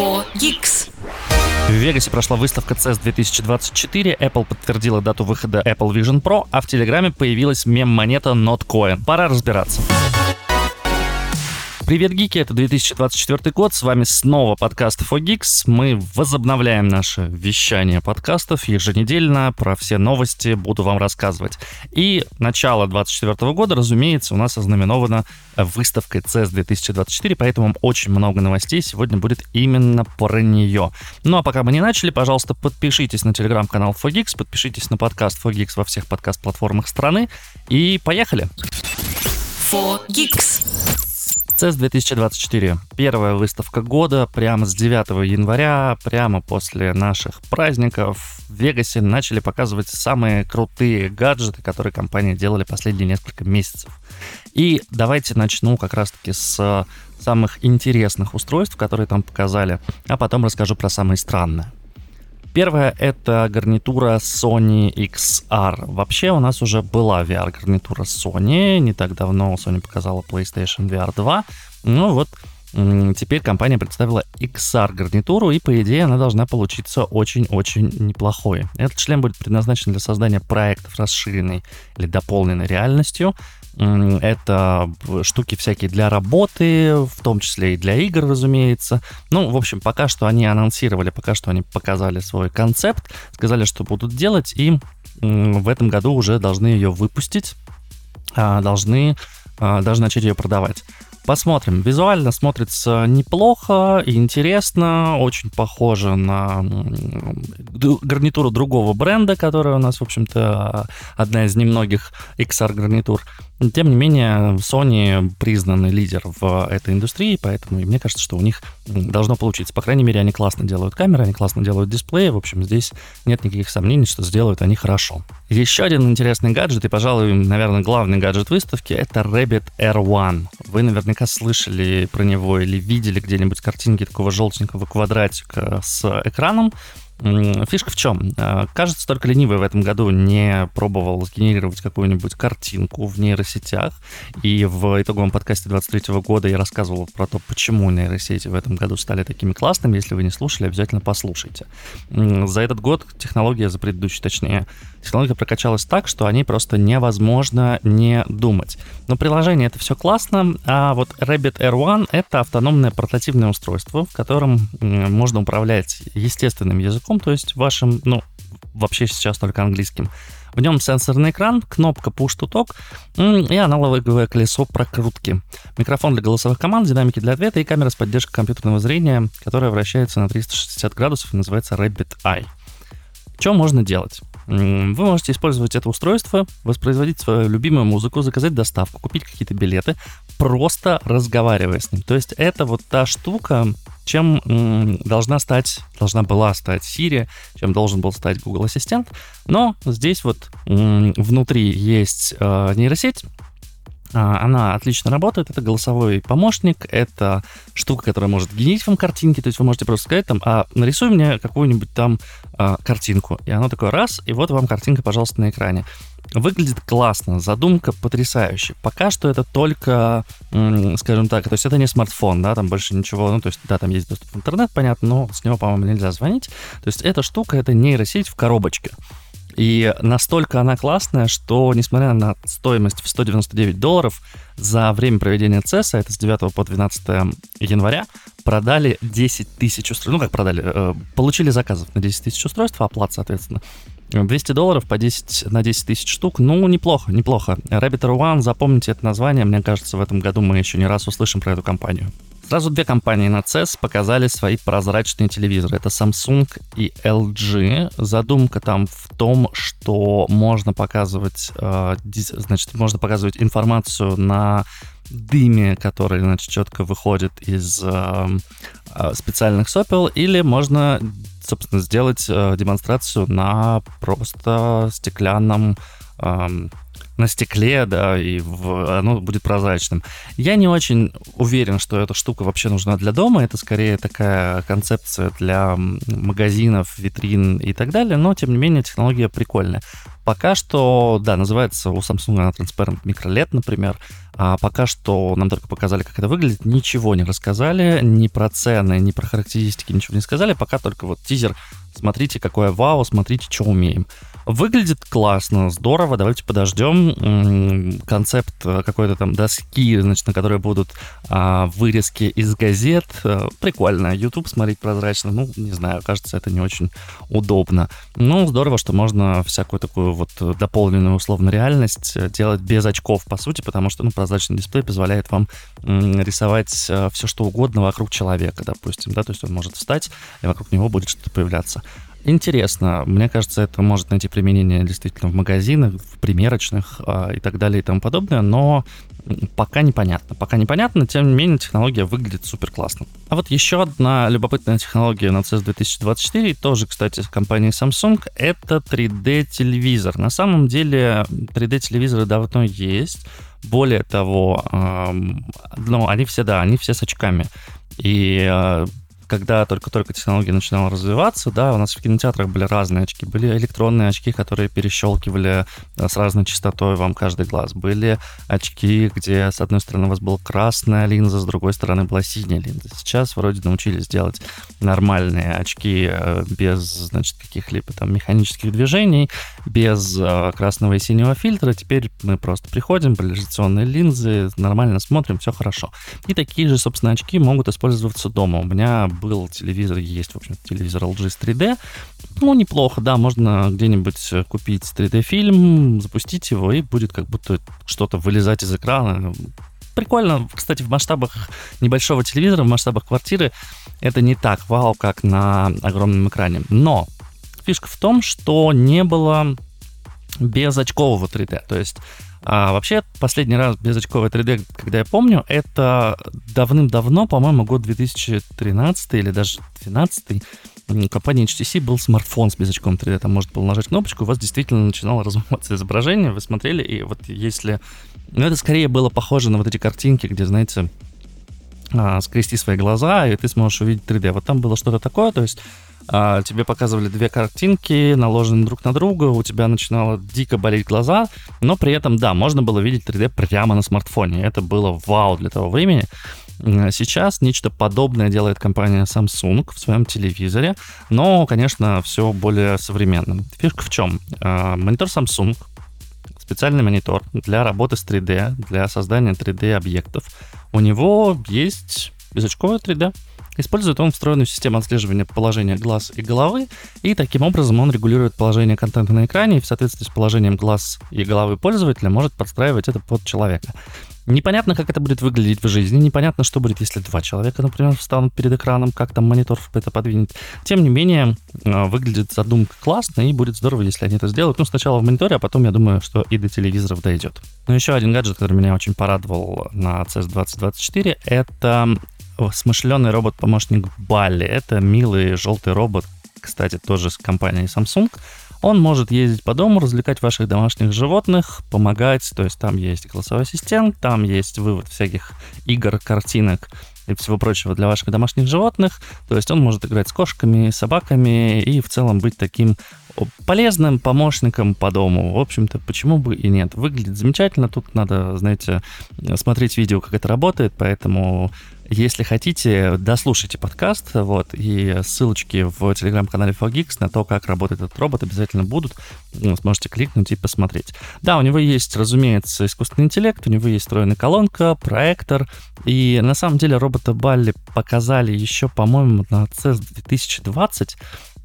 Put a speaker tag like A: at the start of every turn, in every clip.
A: 4 Geeks.
B: В Вегасе прошла выставка CES 2024, Apple подтвердила дату выхода Apple Vision Pro, а в Телеграме появилась мем-монета Notcoin. Пора разбираться. Привет, гики, это 2024 год, с вами снова подкаст 4Geeks. Мы возобновляем наше вещание подкастов еженедельно, про все новости буду вам рассказывать. И начало 2024 года, разумеется, у нас ознаменовано выставкой CES 2024, поэтому очень много новостей сегодня будет именно про нее. Ну а пока мы не начали, пожалуйста, подпишитесь на телеграм-канал 4Geeks, подпишитесь на подкаст 4Geeks во всех подкаст-платформах страны и поехали!
A: 4 Geeks.
B: CES 2024. Первая выставка года, прямо с 9 января, прямо после наших праздников в Вегасе начали показывать самые крутые гаджеты, которые компании делали последние несколько месяцев. И давайте начну как раз-таки с самых интересных устройств, которые там показали, а потом расскажу про самые странные. Первая — это гарнитура Sony XR. Вообще у нас уже была VR-гарнитура Sony. Не так давно Sony показала PlayStation VR 2. Ну вот, теперь компания представила XR-гарнитуру, и по идее она должна получиться очень-очень неплохой. Этот шлем будет предназначен для создания проектов расширенной или дополненной реальностью. Это штуки всякие для работы, в том числе и для игр, разумеется. Ну, в общем, пока что они анонсировали, пока что они показали свой концепт, сказали, что будут делать, и в этом году уже должны ее выпустить, а, должны, а, должны начать ее продавать. Посмотрим. Визуально смотрится неплохо интересно. Очень похоже на гарнитуру другого бренда, которая у нас, в общем-то, одна из немногих XR-гарнитур. Тем не менее, Sony признанный лидер в этой индустрии, поэтому мне кажется, что у них должно получиться. По крайней мере, они классно делают камеры, они классно делают дисплеи. В общем, здесь нет никаких сомнений, что сделают они хорошо. Еще один интересный гаджет, и, пожалуй, наверное, главный гаджет выставки, это Rabbit R1. Вы наверняка слышали про него или видели где-нибудь картинки такого желтенького квадратика с экраном. Фишка в чем? Э, кажется, только ленивый в этом году не пробовал сгенерировать какую-нибудь картинку в нейросетях. И в итоговом подкасте 23 года я рассказывал про то, почему нейросети в этом году стали такими классными. Если вы не слушали, обязательно послушайте. За этот год технология, за предыдущий точнее, технология прокачалась так, что о ней просто невозможно не думать. Но приложение это все классно, а вот Rabbit R1 это автономное портативное устройство, в котором можно управлять естественным языком, то есть вашим, ну, вообще сейчас только английским. В нем сенсорный экран, кнопка Push to Talk и аналоговое колесо прокрутки. Микрофон для голосовых команд, динамики для ответа и камера с поддержкой компьютерного зрения, которая вращается на 360 градусов и называется Rabbit Eye. Что можно делать? Вы можете использовать это устройство, воспроизводить свою любимую музыку, заказать доставку, купить какие-то билеты, просто разговаривая с ним. То есть это вот та штука, чем должна стать, должна была стать Siri, чем должен был стать Google Ассистент. Но здесь вот внутри есть э, нейросеть, она отлично работает, это голосовой помощник, это штука, которая может генерить вам картинки, то есть вы можете просто сказать там, а нарисуй мне какую-нибудь там а, картинку, и оно такое раз, и вот вам картинка, пожалуйста, на экране. Выглядит классно, задумка потрясающая. Пока что это только, скажем так, то есть это не смартфон, да, там больше ничего, ну, то есть, да, там есть доступ в интернет, понятно, но с него, по-моему, нельзя звонить. То есть эта штука, это нейросеть в коробочке. И настолько она классная, что, несмотря на стоимость в 199 долларов, за время проведения CES, это с 9 по 12 января, продали 10 тысяч устройств. Ну, как продали? Э, получили заказов на 10 тысяч устройств, а оплат, соответственно. 200 долларов по 10, на 10 тысяч штук, ну, неплохо, неплохо. Rabbit One, запомните это название, мне кажется, в этом году мы еще не раз услышим про эту компанию. Сразу две компании на CES показали свои прозрачные телевизоры. Это Samsung и LG. Задумка там в том, что можно показывать, э, значит, можно показывать информацию на дыме, который, значит, четко выходит из э, э, специальных сопел, или можно, собственно, сделать демонстрацию на просто стеклянном эм, на стекле, да, и в, оно будет прозрачным. Я не очень уверен, что эта штука вообще нужна для дома. Это скорее такая концепция для магазинов, витрин и так далее, но, тем не менее, технология прикольная. Пока что, да, называется у Samsung она Transparent Micro LED, например. А пока что нам только показали, как это выглядит, ничего не рассказали, ни про цены, ни про характеристики, ничего не сказали, пока только вот тизер смотрите, какое вау, смотрите, что умеем. Выглядит классно, здорово, давайте подождем. Концепт э, какой-то там доски, значит, на которой будут а, вырезки из газет. Э, прикольно. YouTube смотреть прозрачно, ну, не знаю, кажется, это не очень удобно. Ну, здорово, что можно всякую такую вот дополненную условно реальность э, делать без очков, по сути, потому что, ну, прозрачный дисплей позволяет вам рисовать все, что угодно вокруг человека, допустим, да, то есть он может встать, и вокруг него будет что-то появляться. Интересно. Мне кажется, это может найти применение действительно в магазинах, в примерочных а, и так далее и тому подобное, но пока непонятно. Пока непонятно, тем не менее технология выглядит супер классно. А вот еще одна любопытная технология на CES 2024, тоже, кстати, с компании Samsung, это 3D-телевизор. На самом деле 3D-телевизоры давно есть. Более того, ну, они все, да, они все с очками. И а, когда только-только технология начинала развиваться, да, у нас в кинотеатрах были разные очки. Были электронные очки, которые перещелкивали э, с разной частотой вам каждый глаз. Были очки, где с одной стороны у вас была красная линза, с другой стороны была синяя линза. Сейчас вроде научились делать нормальные очки э, без, значит, каких-либо там механических движений, без э, красного и синего фильтра. Теперь мы просто приходим, поляризационные линзы, нормально смотрим, все хорошо. И такие же, собственно, очки могут использоваться дома. У меня был телевизор, есть, в общем телевизор LG с 3D. Ну, неплохо, да, можно где-нибудь купить 3D-фильм, запустить его, и будет как будто что-то вылезать из экрана. Прикольно, кстати, в масштабах небольшого телевизора, в масштабах квартиры это не так вау, как на огромном экране. Но фишка в том, что не было безочкового 3D. То есть а вообще, последний раз безочковое 3D, когда я помню, это давным-давно, по-моему, год 2013 или даже 2012 у компании HTC был смартфон с безочковым 3D. Там можно было нажать кнопочку, у вас действительно начинало размываться изображение, вы смотрели, и вот если... Ну, это скорее было похоже на вот эти картинки, где, знаете, а, скрести свои глаза, и ты сможешь увидеть 3D. Вот там было что-то такое, то есть а, тебе показывали две картинки, наложенные друг на друга, у тебя начинало дико болеть глаза, но при этом, да, можно было видеть 3D прямо на смартфоне. Это было вау для того времени. Сейчас нечто подобное делает компания Samsung в своем телевизоре, но, конечно, все более современным. Фишка в чем? А, монитор Samsung, специальный монитор для работы с 3D, для создания 3D-объектов. У него есть безочковое 3D. Использует он встроенную систему отслеживания положения глаз и головы, и таким образом он регулирует положение контента на экране и в соответствии с положением глаз и головы пользователя может подстраивать это под человека. Непонятно, как это будет выглядеть в жизни, непонятно, что будет, если два человека, например, встанут перед экраном, как там монитор это подвинет. Тем не менее, э, выглядит задумка классно, и будет здорово, если они это сделают. Ну, сначала в мониторе, а потом, я думаю, что и до телевизоров дойдет. Но еще один гаджет, который меня очень порадовал на CES 2024, это смышленый робот-помощник Балли. Это милый желтый робот, кстати, тоже с компанией Samsung. Он может ездить по дому, развлекать ваших домашних животных, помогать. То есть там есть голосовой ассистент, там есть вывод всяких игр, картинок и всего прочего для ваших домашних животных. То есть он может играть с кошками, собаками и в целом быть таким полезным помощником по дому. В общем-то, почему бы и нет. Выглядит замечательно. Тут надо, знаете, смотреть видео, как это работает, поэтому если хотите, дослушайте подкаст, вот, и ссылочки в телеграм-канале 4Geeks на то, как работает этот робот, обязательно будут. Вы сможете кликнуть и посмотреть. Да, у него есть, разумеется, искусственный интеллект, у него есть встроенная колонка, проектор, и на самом деле робота Балли показали еще, по-моему, на CES 2020,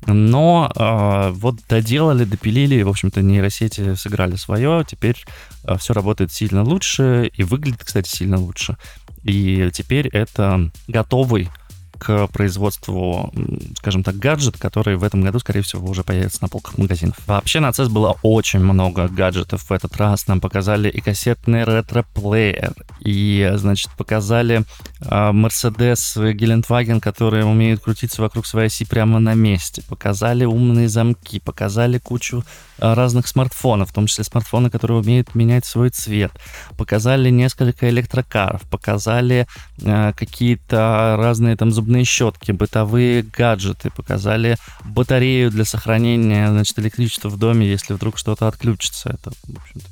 B: но э, вот доделали, допилили, в общем-то, нейросети сыграли свое, теперь э, все работает сильно лучше и выглядит, кстати, сильно лучше. И теперь это готовый к производству, скажем так, гаджет, который в этом году, скорее всего, уже появится на полках магазинов. Вообще на CES было очень много гаджетов в этот раз. Нам показали и кассетный ретро-плеер, и, значит, показали а, Mercedes э, Гелендваген, которые умеют крутиться вокруг своей оси прямо на месте. Показали умные замки, показали кучу а, разных смартфонов, в том числе смартфоны, которые умеют менять свой цвет. Показали несколько электрокаров, показали а, какие-то разные там зуб зубные щетки, бытовые гаджеты, показали батарею для сохранения значит, электричества в доме, если вдруг что-то отключится. Это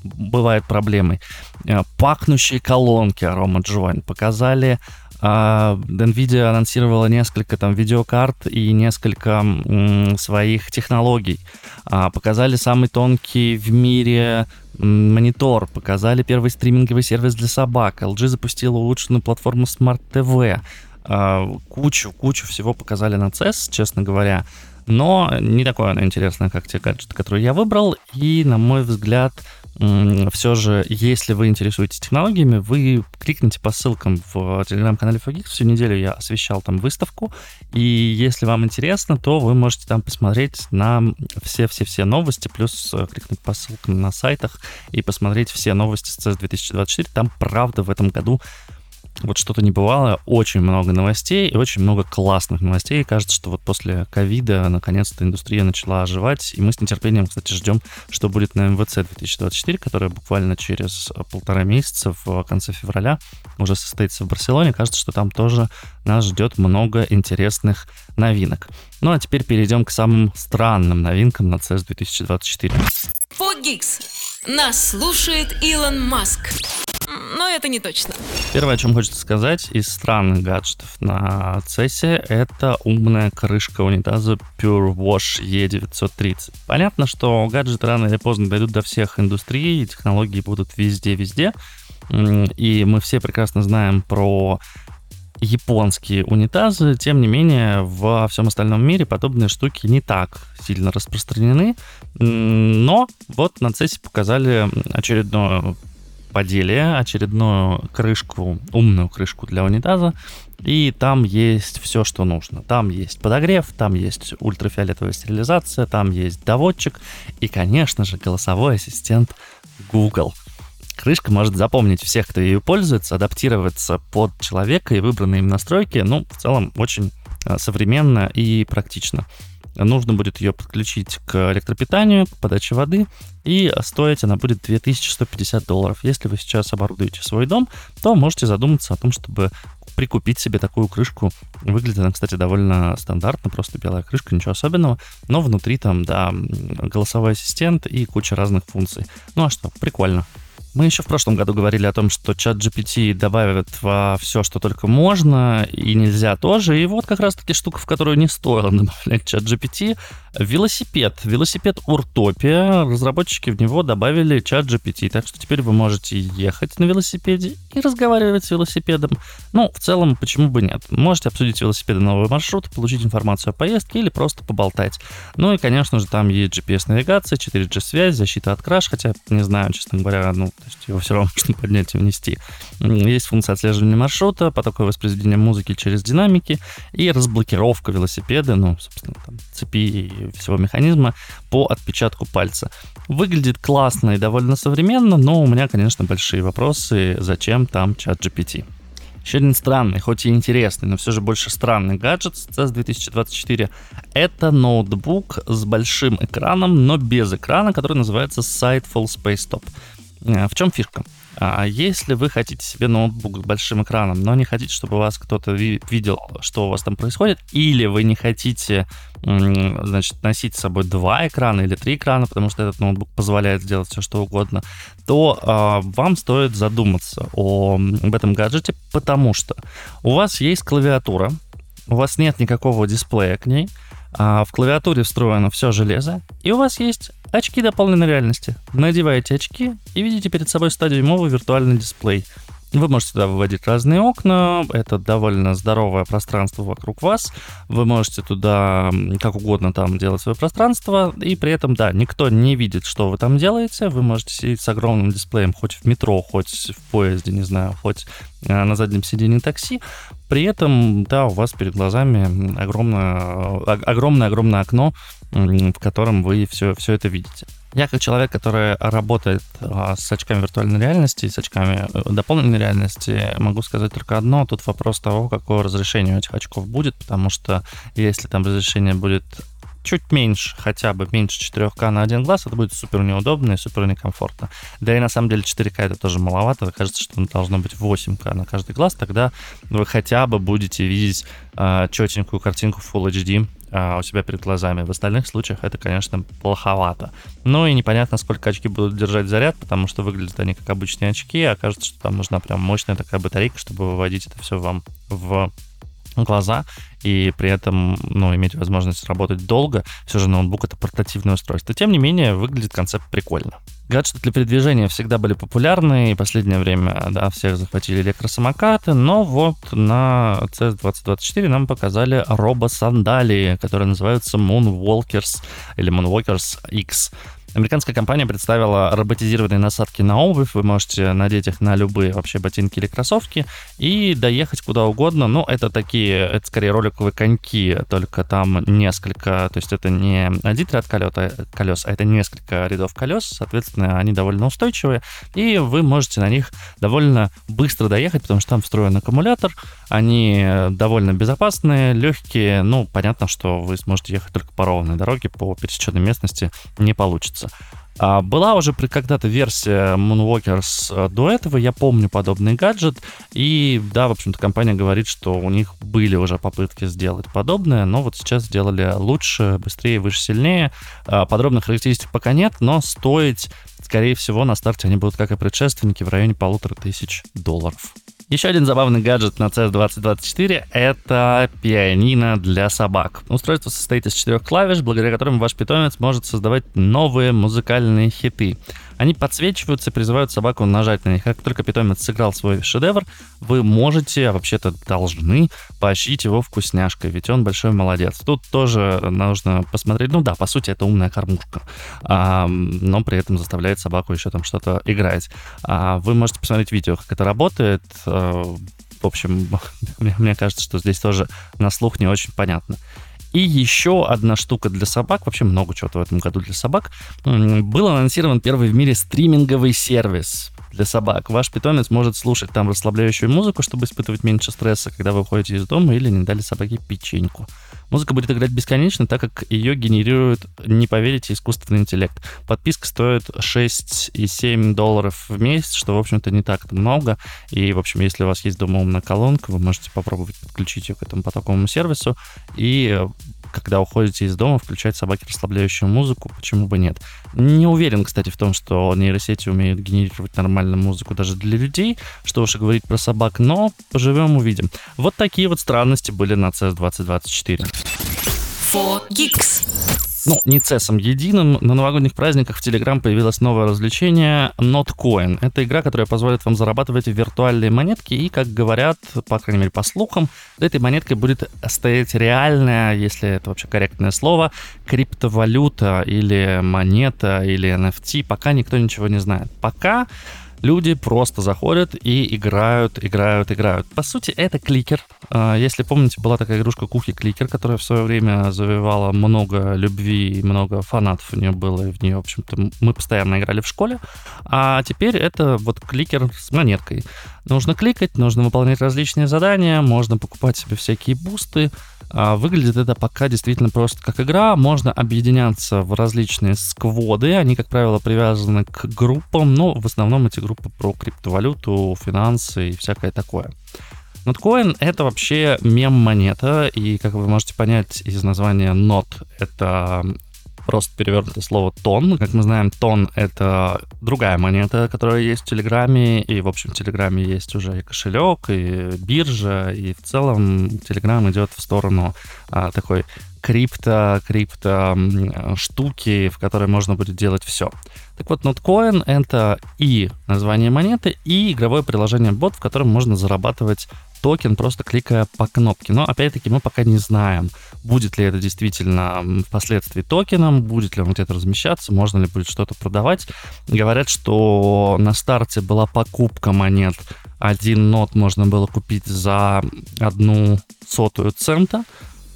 B: бывает проблемой. Э, пахнущие колонки Aroma Join. Показали а, NVIDIA анонсировала несколько там видеокарт и несколько м, своих технологий. А, показали самый тонкий в мире монитор, показали первый стриминговый сервис для собак. LG запустила улучшенную платформу Smart TV. А, кучу, кучу всего показали на CES, честно говоря. Но не такое оно интересное, как те гаджеты, которые я выбрал. И, на мой взгляд, все же, если вы интересуетесь технологиями, вы кликните по ссылкам в телеграм-канале Fogix. Всю неделю я освещал там выставку. И если вам интересно, то вы можете там посмотреть на все-все-все новости, плюс э, кликнуть по ссылкам на сайтах и посмотреть все новости с CES 2024. Там, правда, в этом году вот что-то небывалое, очень много новостей и очень много классных новостей. И кажется, что вот после ковида наконец-то индустрия начала оживать, и мы с нетерпением, кстати, ждем, что будет на МВЦ 2024, которая буквально через полтора месяца, в конце февраля, уже состоится в Барселоне. Кажется, что там тоже нас ждет много интересных новинок. Ну а теперь перейдем к самым странным новинкам на CES 2024.
A: Фогикс. Нас слушает Илон Маск но это не точно.
B: Первое, о чем хочется сказать из странных гаджетов на CES, это умная крышка унитаза Pure Wash E930. Понятно, что гаджеты рано или поздно дойдут до всех индустрий, технологии будут везде-везде, и мы все прекрасно знаем про японские унитазы, тем не менее, во всем остальном мире подобные штуки не так сильно распространены. Но вот на CES показали очередную поделие, очередную крышку, умную крышку для унитаза, и там есть все, что нужно. Там есть подогрев, там есть ультрафиолетовая стерилизация, там есть доводчик и, конечно же, голосовой ассистент Google. Крышка может запомнить всех, кто ее пользуется, адаптироваться под человека и выбранные им настройки. Ну, в целом, очень а, современно и практично нужно будет ее подключить к электропитанию, к подаче воды, и стоить она будет 2150 долларов. Если вы сейчас оборудуете свой дом, то можете задуматься о том, чтобы прикупить себе такую крышку. Выглядит она, кстати, довольно стандартно, просто белая крышка, ничего особенного, но внутри там, да, голосовой ассистент и куча разных функций. Ну а что, прикольно. Мы еще в прошлом году говорили о том, что чат GPT добавят во все, что только можно, и нельзя тоже. И вот как раз-таки штука, в которую не стоило добавлять чат GPT, велосипед. Велосипед Уртопия. Разработчики в него добавили чат GPT, так что теперь вы можете ехать на велосипеде и разговаривать с велосипедом. Ну, в целом, почему бы нет? Можете обсудить велосипеды новый маршрут, получить информацию о поездке или просто поболтать. Ну и, конечно же, там есть GPS-навигация, 4G-связь, защита от краш, хотя, не знаю, честно говоря, ну, то есть его все равно можно поднять и внести. Есть функция отслеживания маршрута, потоковое воспроизведение музыки через динамики и разблокировка велосипеда, ну, собственно, там, цепи и всего механизма по отпечатку пальца. Выглядит классно и довольно современно, но у меня, конечно, большие вопросы, зачем там чат GPT. Еще один странный, хоть и интересный, но все же больше странный гаджет CES 2024 — это ноутбук с большим экраном, но без экрана, который называется Sightful Space Top. Э, в чем фишка? А если вы хотите себе ноутбук с большим экраном, но не хотите, чтобы вас кто-то видел, что у вас там происходит, или вы не хотите, значит, носить с собой два экрана или три экрана, потому что этот ноутбук позволяет сделать все, что угодно, то э, вам стоит задуматься о, об этом гаджете, потому что у вас есть клавиатура, у вас нет никакого дисплея к ней, а в клавиатуре встроено все железо, и у вас есть Очки дополненной реальности. Надеваете очки и видите перед собой 100-дюймовый виртуальный дисплей. Вы можете туда выводить разные окна, это довольно здоровое пространство вокруг вас. Вы можете туда как угодно там делать свое пространство, и при этом, да, никто не видит, что вы там делаете. Вы можете сидеть с огромным дисплеем хоть в метро, хоть в поезде, не знаю, хоть э, на заднем сиденье такси. При этом, да, у вас перед глазами огромное, огромное-огромное окно, в котором вы все, все это видите. Я как человек, который работает а, с очками виртуальной реальности, с очками э, дополненной реальности, могу сказать только одно. Тут вопрос того, какое разрешение у этих очков будет, потому что если там разрешение будет чуть меньше, хотя бы меньше 4К на один глаз, это будет супер неудобно и супер некомфортно. Да и на самом деле 4К это тоже маловато, кажется, что должно быть 8К на каждый глаз, тогда вы хотя бы будете видеть э, четенькую картинку Full HD а, у себя перед глазами. В остальных случаях это, конечно, плоховато. Ну и непонятно, сколько очки будут держать заряд, потому что выглядят они как обычные очки, а кажется, что там нужна прям мощная такая батарейка, чтобы выводить это все вам в глаза и при этом ну, иметь возможность работать долго. Все же ноутбук — это портативное устройство. Тем не менее, выглядит концепт прикольно. Гаджеты для передвижения всегда были популярны, и в последнее время, да, всех захватили электросамокаты, но вот на CES 2024 нам показали робосандалии, которые называются Moonwalkers или Moonwalkers X. Американская компания представила роботизированные насадки на обувь. Вы можете надеть их на любые вообще ботинки или кроссовки и доехать куда угодно. Но это такие, это скорее роликовые коньки, только там несколько, то есть это не один ряд колес, а это несколько рядов колес. Соответственно, они довольно устойчивые, и вы можете на них довольно быстро доехать, потому что там встроен аккумулятор. Они довольно безопасные, легкие. Ну, понятно, что вы сможете ехать только по ровной дороге, по пересеченной местности не получится получится. А была уже когда-то версия Moonwalkers э, до этого, я помню подобный гаджет, и да, в общем-то, компания говорит, что у них были уже попытки сделать подобное, но вот сейчас сделали лучше, быстрее, выше, сильнее. А, подробных характеристик пока нет, но стоить, скорее всего, на старте они будут, как и предшественники, в районе полутора тысяч долларов. Еще один забавный гаджет на CES 2024 — это пианино для собак. Устройство состоит из четырех клавиш, благодаря которым ваш питомец может создавать новые музыкальные хиты. Они подсвечиваются, призывают собаку нажать на них. Как только питомец сыграл свой шедевр, вы можете, а вообще-то должны, поощрить его вкусняшкой, ведь он большой молодец. Тут тоже нужно посмотреть, ну да, по сути, это умная кормушка, а, но при этом заставляет собаку еще там что-то играть. А, вы можете посмотреть видео, как это работает. А, в общем, мне кажется, что здесь тоже на слух не очень понятно. И еще одна штука для собак, вообще много чего в этом году для собак. Был анонсирован первый в мире стриминговый сервис для собак. Ваш питомец может слушать там расслабляющую музыку, чтобы испытывать меньше стресса, когда вы уходите из дома или не дали собаке печеньку. Музыка будет играть бесконечно, так как ее генерирует, не поверите, искусственный интеллект. Подписка стоит 6,7 долларов в месяц, что, в общем-то, не так много. И, в общем, если у вас есть дома умная колонка, вы можете попробовать подключить ее к этому потоковому сервису и когда уходите из дома, включать собаке расслабляющую музыку, почему бы нет. Не уверен, кстати, в том, что нейросети умеют генерировать нормальную музыку даже для людей, что уж и говорить про собак, но поживем, увидим. Вот такие вот странности были на CES 2024. 4 Geeks. Ну, не цесом единым. На новогодних праздниках в Telegram появилось новое развлечение Notcoin. Это игра, которая позволит вам зарабатывать виртуальные монетки. И, как говорят, по крайней мере, по слухам, этой монеткой будет стоять реальная, если это вообще корректное слово, криптовалюта или монета или NFT. Пока никто ничего не знает. Пока люди просто заходят и играют, играют, играют. По сути, это кликер. А, если помните, была такая игрушка Кухи Кликер, которая в свое время завоевала много любви и много фанатов у нее было, и в нее, в общем-то, мы постоянно играли в школе. А теперь это вот кликер с монеткой. Нужно кликать, нужно выполнять различные задания, можно покупать себе всякие бусты, выглядит это пока действительно просто как игра. Можно объединяться в различные скводы. Они, как правило, привязаны к группам, но в основном эти группы про криптовалюту, финансы и всякое такое. Ноткоин — это вообще мем-монета, и, как вы можете понять из названия Not, это просто перевернуто слово тон. Как мы знаем, тон — это другая монета, которая есть в Телеграме, и, в общем, в Телеграме есть уже и кошелек, и биржа, и в целом Телеграм идет в сторону а, такой крипто, крипто штуки, в которой можно будет делать все. Так вот, Notcoin — это и название монеты, и игровое приложение бот, в котором можно зарабатывать токен, просто кликая по кнопке. Но, опять-таки, мы пока не знаем, будет ли это действительно впоследствии токеном, будет ли он где-то размещаться, можно ли будет что-то продавать. Говорят, что на старте была покупка монет. Один нот можно было купить за одну сотую цента,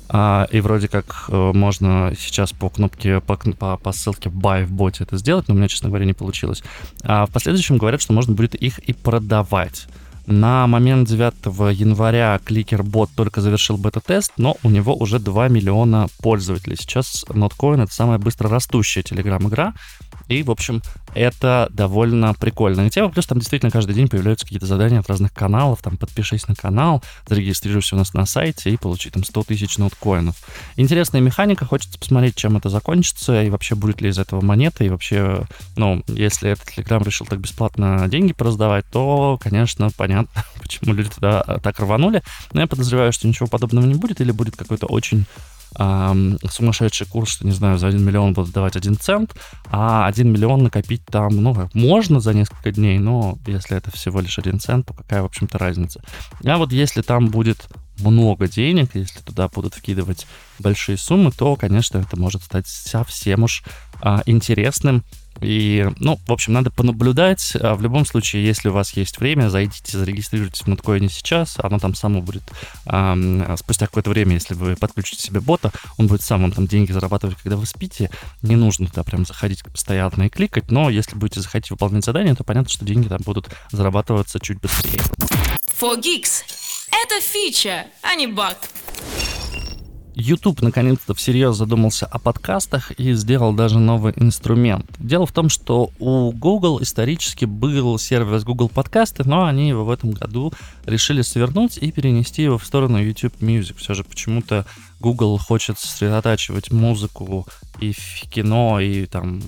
B: а, и вроде как э, можно сейчас по кнопке, по, по, по ссылке buy в боте это сделать, но у меня, честно говоря, не получилось. А в последующем говорят, что можно будет их и продавать. На момент 9 января кликер-бот только завершил бета-тест, но у него уже 2 миллиона пользователей. Сейчас Notcoin — это самая быстро растущая телеграм-игра, и, в общем, это довольно прикольная тема. Плюс там действительно каждый день появляются какие-то задания от разных каналов. Там подпишись на канал, зарегистрируйся у нас на сайте и получи там 100 тысяч ноуткоинов. Интересная механика. Хочется посмотреть, чем это закончится и вообще будет ли из этого монета. И вообще, ну, если этот Telegram решил так бесплатно деньги пораздавать, то, конечно, понятно, почему люди туда так рванули. Но я подозреваю, что ничего подобного не будет или будет какой-то очень сумасшедший курс, что, не знаю, за 1 миллион будут давать 1 цент, а 1 миллион накопить там, ну, можно за несколько дней, но если это всего лишь 1 цент, то какая, в общем-то, разница. А вот если там будет много денег, если туда будут вкидывать большие суммы, то, конечно, это может стать совсем уж а, интересным и, ну, в общем, надо понаблюдать. А в любом случае, если у вас есть время, зайдите, зарегистрируйтесь в Ноткоине сейчас. Оно там само будет э, спустя какое-то время, если вы подключите себе бота, он будет сам вам там деньги зарабатывать, когда вы спите. Не нужно туда прям заходить постоянно и кликать, но если будете заходить выполнять задание, то понятно, что деньги там будут зарабатываться чуть быстрее.
A: For Geeks. Это фича, а не баг.
B: YouTube наконец-то всерьез задумался о подкастах и сделал даже новый инструмент. Дело в том, что у Google исторически был сервис Google Подкасты, но они его в этом году решили свернуть и перенести его в сторону YouTube Music. Все же почему-то Google хочет сосредотачивать музыку и в кино, и там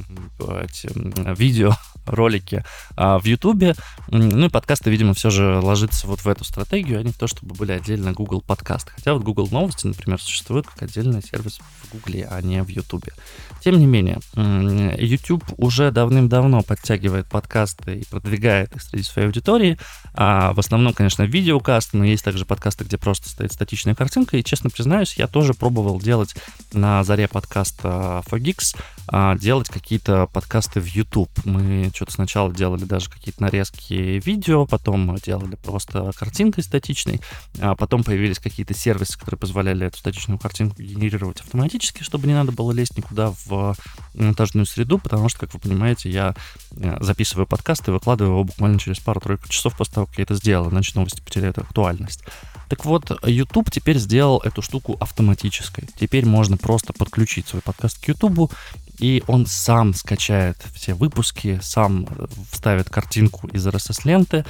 B: эти, видео ролики а, в Ютубе. Ну и подкасты, видимо, все же ложится вот в эту стратегию, а не в то, чтобы были отдельно Google подкасты. Хотя вот Google Новости, например, существует как отдельный сервис в Google, а не в Ютубе. Тем не менее, YouTube уже давным-давно подтягивает подкасты и продвигает их среди своей аудитории. А в основном, конечно, видеокасты, но есть также подкасты, где просто стоит статичная картинка. И, честно признаюсь, я тоже пробовал делать на заре подкаста Fogix, а, делать какие-то подкасты в YouTube. Мы что-то сначала делали даже какие-то нарезки видео, потом делали просто картинкой статичной, а потом появились какие-то сервисы, которые позволяли эту статичную картинку генерировать автоматически, чтобы не надо было лезть никуда в монтажную среду, потому что, как вы понимаете, я э, записываю подкаст и выкладываю его буквально через пару-тройку часов после того, как я это сделал, иначе новости потеряют актуальность. Так вот, YouTube теперь сделал эту штуку автоматической. Теперь можно просто подключить свой подкаст к YouTube, и он сам скачает все выпуски, сам вставит картинку из RSS-ленты,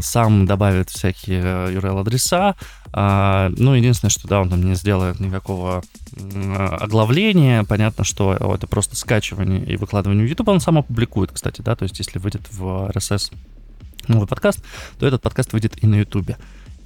B: сам добавит всякие URL-адреса. А, ну, единственное, что да, он там не сделает никакого оглавления. Понятно, что это просто скачивание и выкладывание в YouTube. Он сам опубликует, кстати, да, то есть если выйдет в RSS новый подкаст, то этот подкаст выйдет и на YouTube.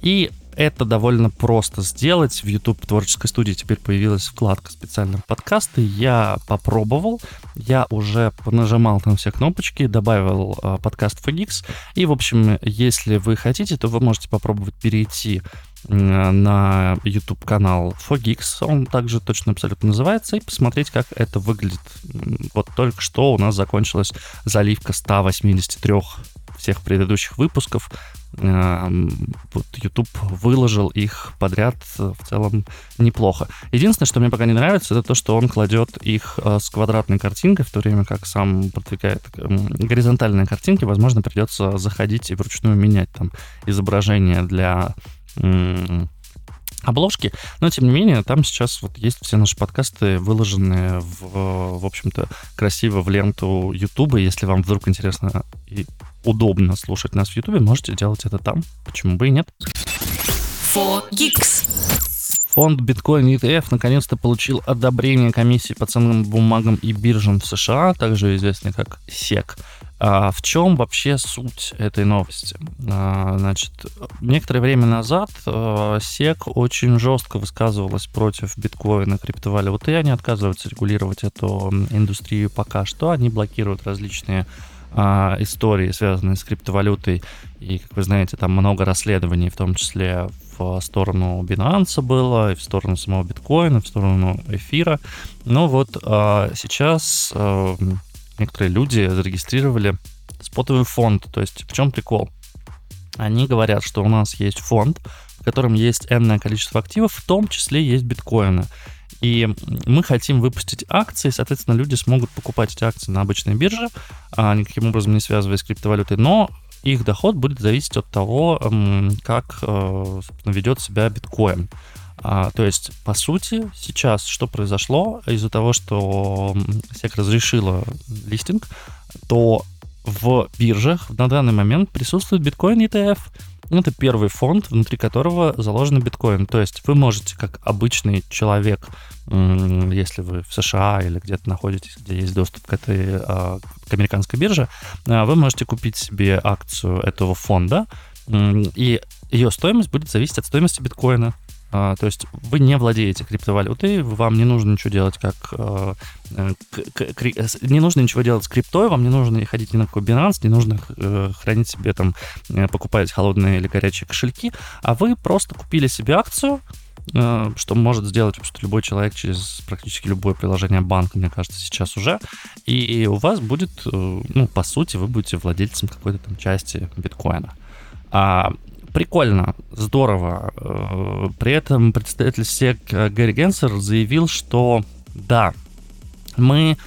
B: И это довольно просто сделать. В YouTube творческой студии теперь появилась вкладка специально подкасты. Я попробовал, я уже нажимал там все кнопочки, добавил э, подкаст Fogix. И, в общем, если вы хотите, то вы можете попробовать перейти на YouTube канал Fogix, он также точно абсолютно называется, и посмотреть, как это выглядит. Вот только что у нас закончилась заливка 183 всех предыдущих выпусков. Вот YouTube выложил их подряд в целом неплохо. Единственное, что мне пока не нравится, это то, что он кладет их э, с квадратной картинкой, в то время как сам продвигает горизонтальные картинки. Возможно, придется заходить и вручную менять там изображение для обложки, но тем не менее там сейчас вот есть все наши подкасты выложенные в, в общем-то, красиво в ленту Ютуба. Если вам вдруг интересно и удобно слушать нас в Ютубе, можете делать это там. Почему бы и нет? Фонд Bitcoin ETF наконец-то получил одобрение комиссии по ценным бумагам и биржам в США, также известный как SEC. А в чем вообще суть этой новости? А, значит, некоторое время назад а, очень жестко высказывалась против биткоина, криптовалюты, и они отказываются регулировать эту индустрию пока что. Они блокируют различные а, истории, связанные с криптовалютой. И, как вы знаете, там много расследований, в том числе в сторону Binance было, и в сторону самого биткоина, в сторону эфира. Но вот а, сейчас а, некоторые люди зарегистрировали спотовый фонд. То есть в чем прикол? Они говорят, что у нас есть фонд, в котором есть энное количество активов, в том числе есть биткоины. И мы хотим выпустить акции, соответственно, люди смогут покупать эти акции на обычной бирже, а никаким образом не связываясь с криптовалютой, но их доход будет зависеть от того, как ведет себя биткоин. А, то есть, по сути, сейчас что произошло из-за того, что SEC разрешила листинг, то в биржах на данный момент присутствует биткоин ETF. Это первый фонд, внутри которого заложен биткоин. То есть вы можете, как обычный человек, если вы в США или где-то находитесь, где есть доступ к этой а, к американской бирже, а, вы можете купить себе акцию этого фонда, и ее стоимость будет зависеть от стоимости биткоина. А, то есть вы не владеете криптовалютой, вам не нужно ничего делать как... Э, не нужно ничего делать с криптой, вам не нужно ходить ни на какой Binance, не нужно э, хранить себе там, э, покупать холодные или горячие кошельки, а вы просто купили себе акцию, что может сделать вообще любой человек через практически любое приложение банка, мне кажется, сейчас уже. И у вас будет, ну, по сути, вы будете владельцем какой-то там части биткоина. А прикольно, здорово. Э, при этом представитель СЕК Гэри Генсер заявил, что да, мы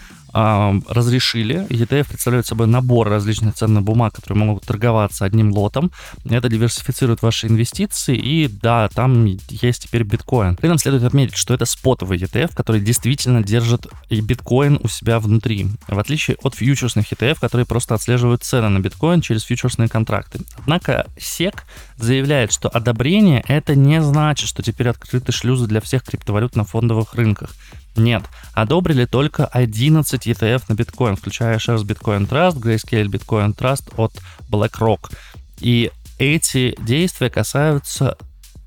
B: разрешили. ETF представляют собой набор различных ценных бумаг, которые могут торговаться одним лотом. Это диверсифицирует ваши инвестиции, и да, там есть теперь биткоин. При этом следует отметить, что это спотовый ETF, который действительно держит и биткоин у себя внутри, в отличие от фьючерсных ETF, которые просто отслеживают цены на биткоин через фьючерсные контракты. Однако SEC заявляет, что одобрение это не значит, что теперь открыты шлюзы для всех криптовалют на фондовых рынках. Нет, одобрили только 11 ETF на биткоин, включая Shares Bitcoin Trust, Grayscale Bitcoin Trust от BlackRock. И эти действия касаются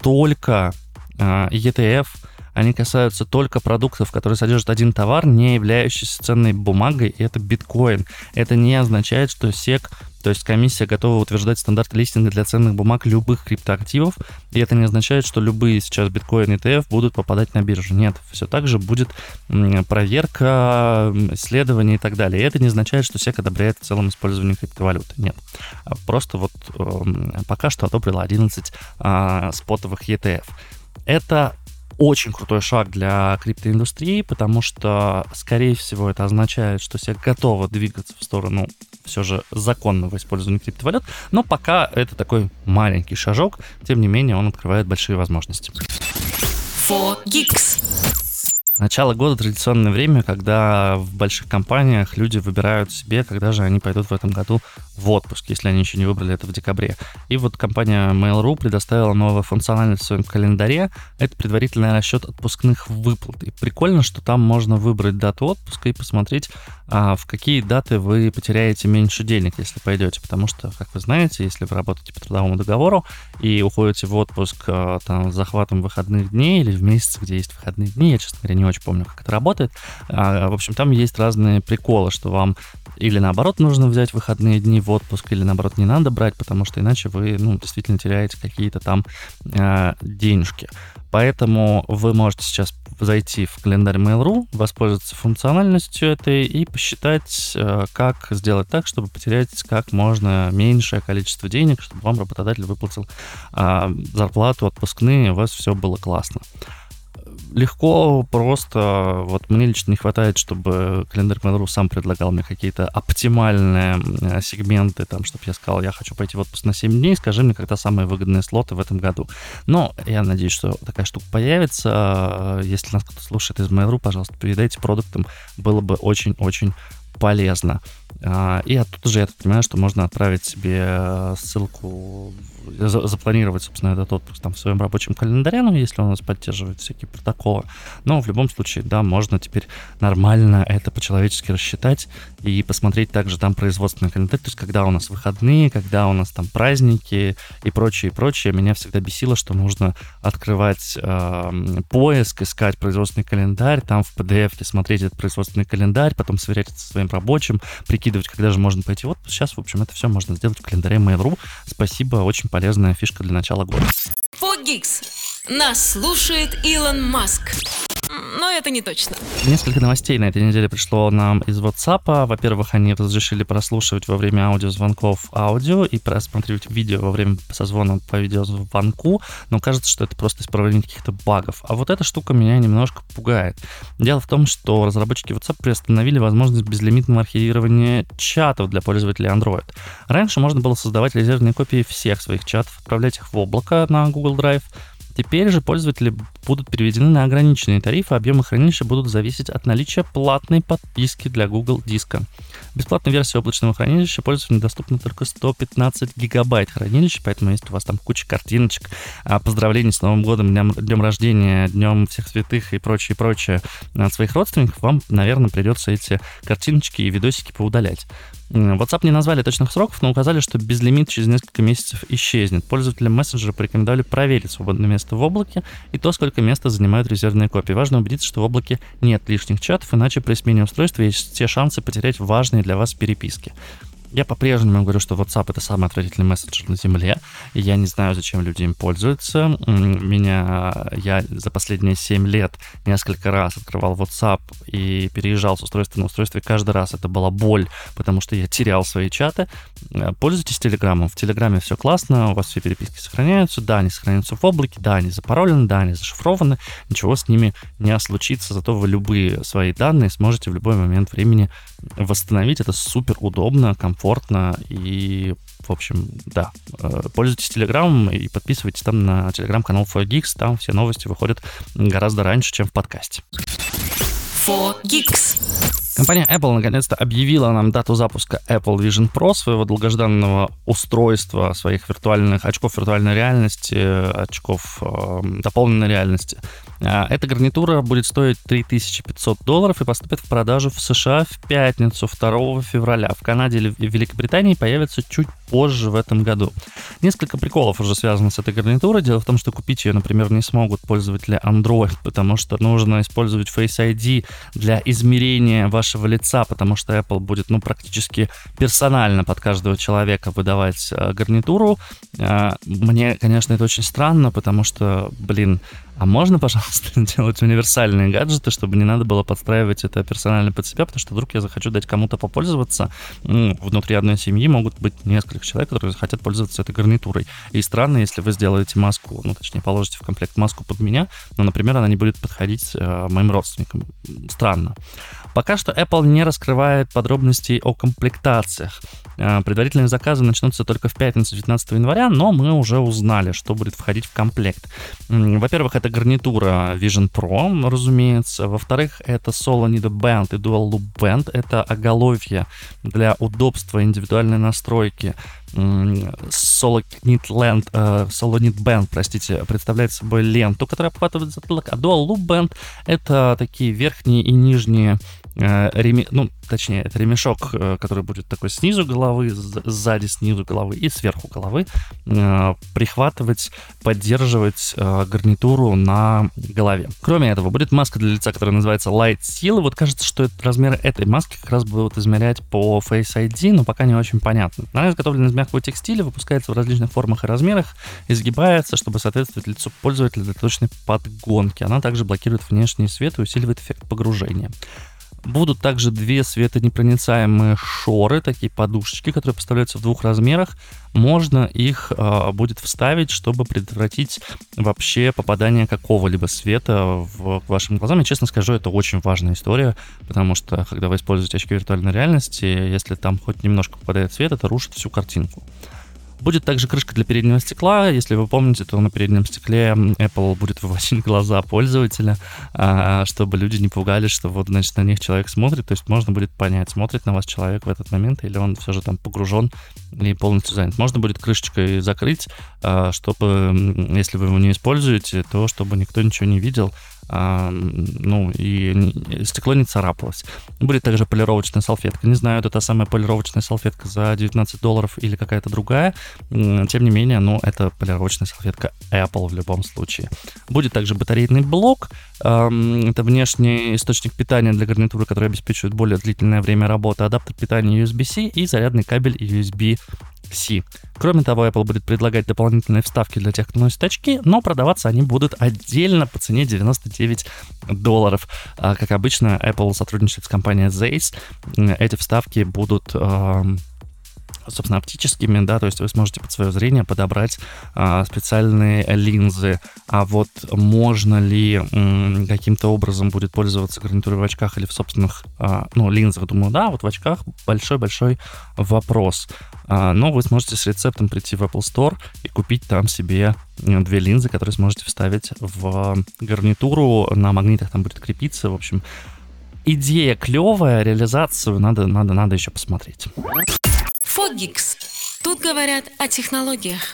B: только э, ETF, они касаются только продуктов, которые содержат один товар, не являющийся ценной бумагой, и это биткоин. Это не означает, что SEC то есть комиссия готова утверждать стандарты листинга для ценных бумаг любых криптоактивов, и это не означает, что любые сейчас биткоин ETF будут попадать на биржу. Нет, все так же будет проверка, исследования и так далее. И это не означает, что SEC одобряет в целом использование криптовалюты. Нет. А просто вот эм, пока что одобрила 11 а, спотовых ETF. Это очень крутой шаг для криптоиндустрии, потому что, скорее всего, это означает, что SEC готова двигаться в сторону все же законного использования криптовалют, но пока это такой маленький шажок, тем не менее он открывает большие возможности. 4Geeks. Начало года традиционное время, когда в больших компаниях люди выбирают себе, когда же они пойдут в этом году в отпуск, если они еще не выбрали это в декабре. И вот компания Mail.ru предоставила новую функциональность в своем календаре. Это предварительный расчет отпускных выплат. И прикольно, что там можно выбрать дату отпуска и посмотреть, а, в какие даты вы потеряете меньше денег, если пойдете. Потому что, как вы знаете, если вы работаете по трудовому договору и уходите в отпуск а, там, с захватом выходных дней или в месяц, где есть выходные дни, я, честно говоря, не очень помню, как это работает. А, в общем, там есть разные приколы, что вам или наоборот нужно взять выходные дни в отпуск, или наоборот не надо брать, потому что иначе вы ну, действительно теряете какие-то там э, денежки. Поэтому вы можете сейчас зайти в календарь Mail.ru, воспользоваться функциональностью этой и посчитать, э, как сделать так, чтобы потерять как можно меньшее количество денег, чтобы вам работодатель выплатил э, зарплату, отпускные, у вас все было классно легко, просто. Вот мне лично не хватает, чтобы календарь Mail.ru сам предлагал мне какие-то оптимальные э, сегменты, там, чтобы я сказал, я хочу пойти в отпуск на 7 дней, скажи мне, когда самые выгодные слоты в этом году. Но я надеюсь, что такая штука появится. Если нас кто-то слушает из Mail.ru, пожалуйста, передайте продуктам, было бы очень-очень полезно. А, и оттуда же я понимаю, что можно отправить себе э, ссылку, запланировать, собственно, этот отпуск там в своем рабочем календаре, ну, если он у нас поддерживает всякие протоколы. Но в любом случае, да, можно теперь нормально это по-человечески рассчитать и посмотреть также там производственный календарь, то есть когда у нас выходные, когда у нас там праздники и прочее, и прочее. Меня всегда бесило, что нужно открывать э, поиск, искать производственный календарь, там в PDF смотреть этот производственный календарь, потом сверять это со своим рабочим, прикидывать, когда же можно пойти. Вот сейчас, в общем, это все можно сделать в календаре Mail.ru. Спасибо, очень полезная фишка для начала года.
A: Фогикс. Нас слушает Илон Маск. Но это не точно.
B: Несколько новостей на этой неделе пришло нам из WhatsApp. Во-первых, они разрешили прослушивать во время аудиозвонков аудио и просматривать видео во время созвона по видеозвонку, но кажется, что это просто исправление каких-то багов. А вот эта штука меня немножко пугает. Дело в том, что разработчики WhatsApp приостановили возможность безлимитного архивирования чатов для пользователей Android. Раньше можно было создавать резервные копии всех своих чатов, отправлять их в облако на Google Drive, Теперь же пользователи будут переведены на ограниченные тарифы, объемы хранилища будут зависеть от наличия платной подписки для Google Диска. Бесплатная версия облачного хранилища пользователю доступна только 115 гигабайт хранилища, поэтому если у вас там куча картиночек, а, поздравлений с Новым годом, днем, днем рождения, днем всех святых и прочее, прочее от своих родственников, вам, наверное, придется эти картиночки и видосики поудалять. WhatsApp не назвали точных сроков, но указали, что безлимит через несколько месяцев исчезнет. Пользователям мессенджера порекомендовали проверить свободное место в облаке и то, сколько места занимают резервные копии. Важно убедиться, что в облаке нет лишних чатов, иначе при смене устройства есть все шансы потерять важные для вас переписки. Я по-прежнему говорю, что WhatsApp это самый отвратительный мессенджер на Земле. И я не знаю, зачем люди им пользуются. Меня, я за последние 7 лет несколько раз открывал WhatsApp и переезжал с устройства на устройство, и каждый раз это была боль, потому что я терял свои чаты. Э, пользуйтесь Телеграмом. В Телеграме все классно, у вас все переписки сохраняются. Да, они сохраняются в облаке, да, они запаролены, да, они зашифрованы. Ничего с ними не случится, зато вы любые свои данные сможете в любой момент времени восстановить. Это супер удобно, и, в общем, да. Э, пользуйтесь Телеграмом и подписывайтесь там на Телеграм-канал 4Geeks. Там все новости выходят гораздо раньше, чем в подкасте.
A: 4Geeks.
B: Компания Apple наконец-то объявила нам дату запуска Apple Vision Pro, своего долгожданного устройства, своих виртуальных очков виртуальной реальности, очков э, дополненной реальности. А, эта гарнитура будет стоить 3500 долларов и поступит в продажу в США в пятницу 2 февраля. В Канаде или в Великобритании появится чуть позже в этом году. Несколько приколов уже связано с этой гарнитурой. Дело в том, что купить ее, например, не смогут пользователи Android, потому что нужно использовать Face ID для измерения вашего лица, потому что Apple будет, ну, практически персонально под каждого человека выдавать э, гарнитуру. Э, мне, конечно, это очень странно, потому что, блин, а можно, пожалуйста, делать универсальные гаджеты, чтобы не надо было подстраивать это персонально под себя, потому что вдруг я захочу дать кому-то попользоваться. Ну, внутри одной семьи могут быть несколько человек, которые захотят пользоваться этой гарнитурой. И странно, если вы сделаете маску, ну, точнее, положите в комплект маску под меня, но, например, она не будет подходить э, моим родственникам. Странно. Пока что Apple не раскрывает подробностей о комплектациях. Э, предварительные заказы начнутся только в пятницу 19 января, но мы уже узнали, что будет входить в комплект. Во-первых, это гарнитура Vision Pro, разумеется. Во-вторых, это Solo Need Band и Dual Loop Band. Это оголовье для удобства индивидуальной настройки Solo Knit, Land, Solo Knit Band, простите, представляет собой ленту, которая обхватывает затылок, а Dual Loop Band — это такие верхние и нижние uh, реми... ну, точнее, это ремешок, э, который будет такой снизу головы, сзади снизу головы и сверху головы, э, прихватывать, поддерживать э, гарнитуру на голове. Кроме этого, будет маска для лица, которая называется Light Seal. Вот кажется, что размеры этой маски как раз будут измерять по Face ID, но пока не очень понятно. Она изготовлена из мягкого текстиля, выпускается в различных формах и размерах, изгибается, чтобы соответствовать лицу пользователя для точной подгонки. Она также блокирует внешний свет и усиливает эффект погружения. Будут также две светонепроницаемые шоры, такие подушечки, которые поставляются в двух размерах. Можно их э, будет вставить, чтобы предотвратить вообще попадание какого-либо света в, к вашим глазам. И честно скажу, это очень важная история, потому что когда вы используете очки виртуальной реальности, если там хоть немножко попадает свет, это рушит всю картинку. Будет также крышка для переднего стекла. Если вы помните, то на переднем стекле Apple будет выводить глаза пользователя, а, чтобы люди не пугались, что вот, значит, на них человек смотрит. То есть можно будет понять, смотрит на вас человек в этот момент, или он все же там погружен и полностью занят. Можно будет крышечкой закрыть, а, чтобы, если вы его не используете, то чтобы никто ничего не видел ну, и стекло не царапалось. Будет также полировочная салфетка. Не знаю, это та самая полировочная салфетка за 19 долларов или какая-то другая. Тем не менее, ну, это полировочная салфетка Apple в любом случае. Будет также батарейный блок. Это внешний источник питания для гарнитуры, который обеспечивает более длительное время работы. Адаптер питания USB-C и зарядный кабель USB C. Кроме того, Apple будет предлагать дополнительные вставки для тех, кто носит очки, но продаваться они будут отдельно по цене 99 долларов. А, как обычно, Apple сотрудничает с компанией Zeiss. Эти вставки будут собственно, оптическими, да, то есть вы сможете под свое зрение подобрать а, специальные линзы. А вот можно ли каким-то образом будет пользоваться гарнитурой в очках или в собственных, а, ну, линзах, думаю, да, вот в очках большой-большой вопрос. А, но вы сможете с рецептом прийти в Apple Store и купить там себе две линзы, которые сможете вставить в гарнитуру, на магнитах там будет крепиться, в общем, идея клевая, реализацию надо, надо, надо еще посмотреть.
A: Фогикс. Тут говорят о технологиях.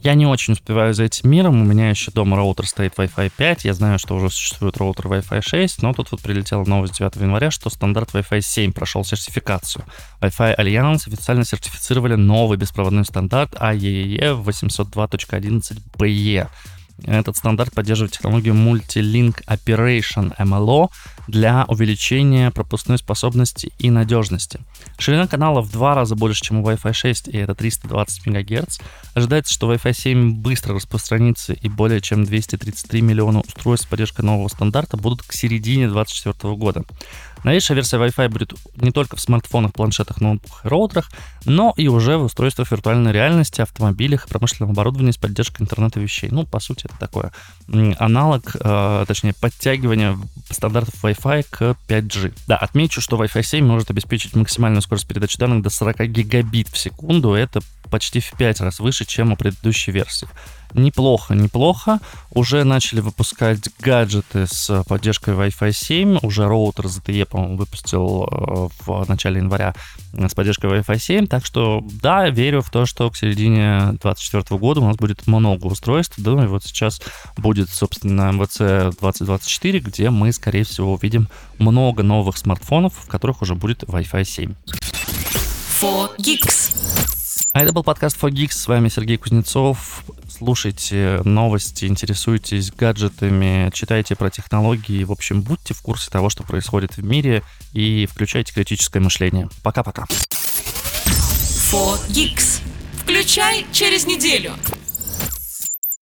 B: Я не очень успеваю за этим миром. У меня еще дома роутер стоит Wi-Fi 5. Я знаю, что уже существует роутер Wi-Fi 6, но тут вот прилетела новость 9 января, что стандарт Wi-Fi 7 прошел сертификацию. Wi-Fi Alliance официально сертифицировали новый беспроводной стандарт AEE 802.11be. Этот стандарт поддерживает технологию Multi-Link Operation MLO для увеличения пропускной способности и надежности. Ширина канала в два раза больше, чем у Wi-Fi 6, и это 320 МГц. Ожидается, что Wi-Fi 7 быстро распространится, и более чем 233 миллиона устройств с поддержкой нового стандарта будут к середине 2024 года. Новейшая версия Wi-Fi будет не только в смартфонах, планшетах, ноутбуках и роутерах, но и уже в устройствах виртуальной реальности, автомобилях и промышленном оборудовании с поддержкой интернета вещей. Ну, по сути, это такое аналог, э, точнее, подтягивание стандартов Wi-Fi к 5G. Да, отмечу, что Wi-Fi 7 может обеспечить максимальную скорость передачи данных до 40 гигабит в секунду. Это почти в 5 раз выше, чем у предыдущей версии. Неплохо, неплохо. Уже начали выпускать гаджеты с поддержкой Wi-Fi 7. Уже роутер ZTE, по-моему, выпустил э, в начале января с поддержкой Wi-Fi 7. Так что, да, верю в то, что к середине 2024 года у нас будет много устройств. И вот сейчас будет, собственно, MVC 2024, где мы, скорее всего, увидим много новых смартфонов, в которых уже будет Wi-Fi 7.
A: 4Geeks.
B: А это был подкаст 4Geeks. С вами Сергей Кузнецов. Слушайте новости, интересуйтесь гаджетами, читайте про технологии. В общем, будьте в курсе того, что происходит в мире и включайте критическое мышление. Пока-пока.
A: 4Geeks. Включай через неделю.